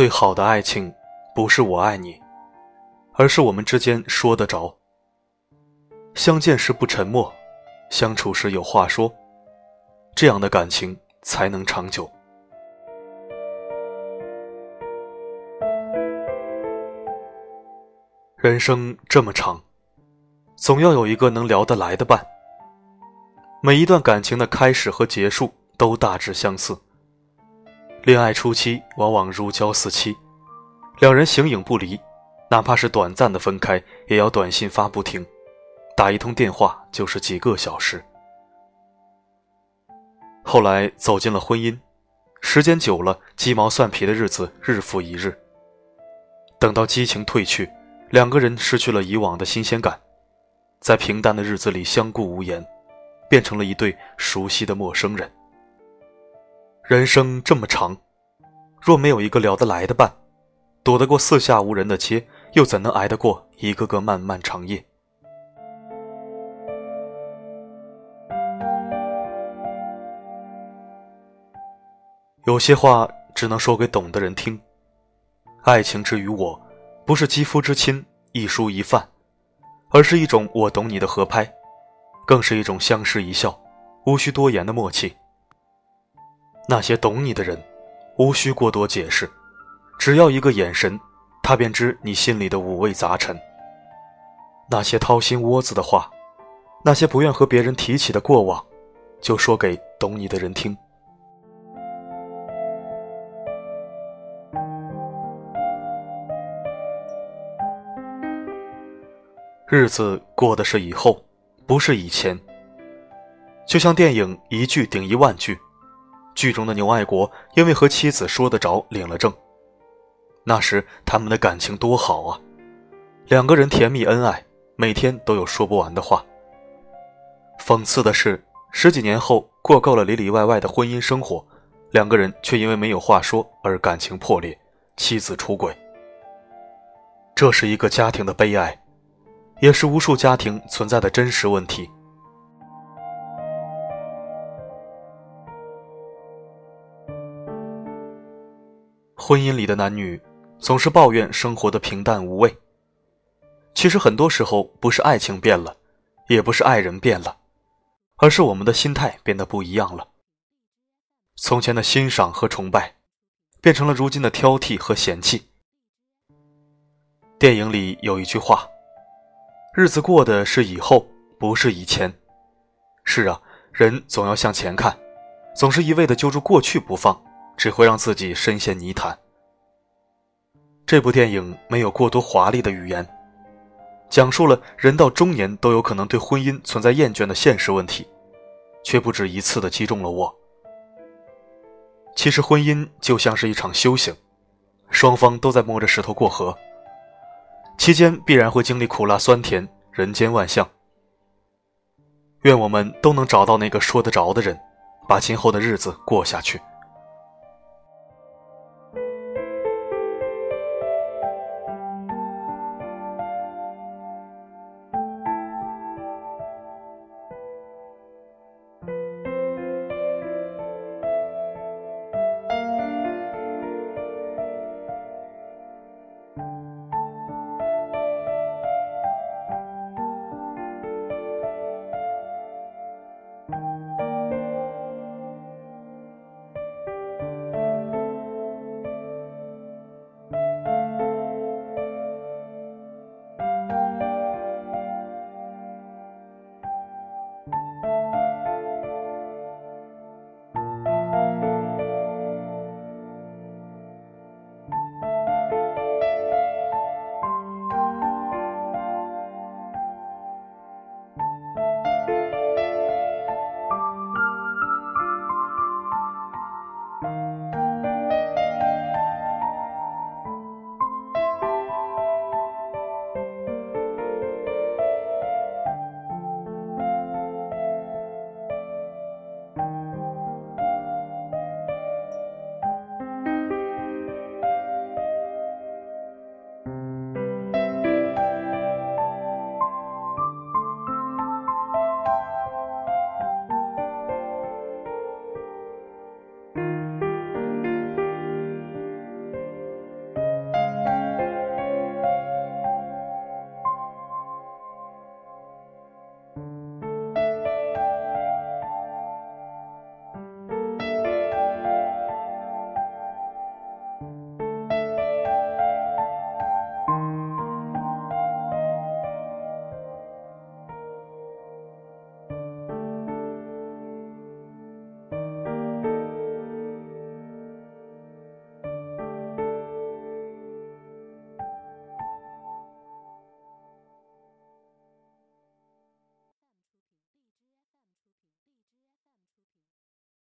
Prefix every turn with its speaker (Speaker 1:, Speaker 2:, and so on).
Speaker 1: 最好的爱情，不是我爱你，而是我们之间说得着。相见时不沉默，相处时有话说，这样的感情才能长久。人生这么长，总要有一个能聊得来的伴。每一段感情的开始和结束都大致相似。恋爱初期往往如胶似漆，两人形影不离，哪怕是短暂的分开，也要短信发不停，打一通电话就是几个小时。后来走进了婚姻，时间久了，鸡毛蒜皮的日子日复一日。等到激情褪去，两个人失去了以往的新鲜感，在平淡的日子里相顾无言，变成了一对熟悉的陌生人。人生这么长，若没有一个聊得来的伴，躲得过四下无人的街，又怎能挨得过一个个漫漫长夜？有些话只能说给懂的人听。爱情之于我，不是肌肤之亲、一蔬一饭，而是一种我懂你的合拍，更是一种相视一笑，无需多言的默契。那些懂你的人，无需过多解释，只要一个眼神，他便知你心里的五味杂陈。那些掏心窝子的话，那些不愿和别人提起的过往，就说给懂你的人听。日子过的是以后，不是以前。就像电影一句顶一万句。剧中的牛爱国因为和妻子说得着，领了证。那时他们的感情多好啊，两个人甜蜜恩爱，每天都有说不完的话。讽刺的是，十几年后过够了里里外外的婚姻生活，两个人却因为没有话说而感情破裂，妻子出轨。这是一个家庭的悲哀，也是无数家庭存在的真实问题。婚姻里的男女总是抱怨生活的平淡无味。其实很多时候不是爱情变了，也不是爱人变了，而是我们的心态变得不一样了。从前的欣赏和崇拜，变成了如今的挑剔和嫌弃。电影里有一句话：“日子过的是以后，不是以前。”是啊，人总要向前看，总是一味的揪住过去不放。只会让自己深陷泥潭。这部电影没有过多华丽的语言，讲述了人到中年都有可能对婚姻存在厌倦的现实问题，却不止一次的击中了我。其实婚姻就像是一场修行，双方都在摸着石头过河，期间必然会经历苦辣酸甜、人间万象。愿我们都能找到那个说得着的人，把今后的日子过下去。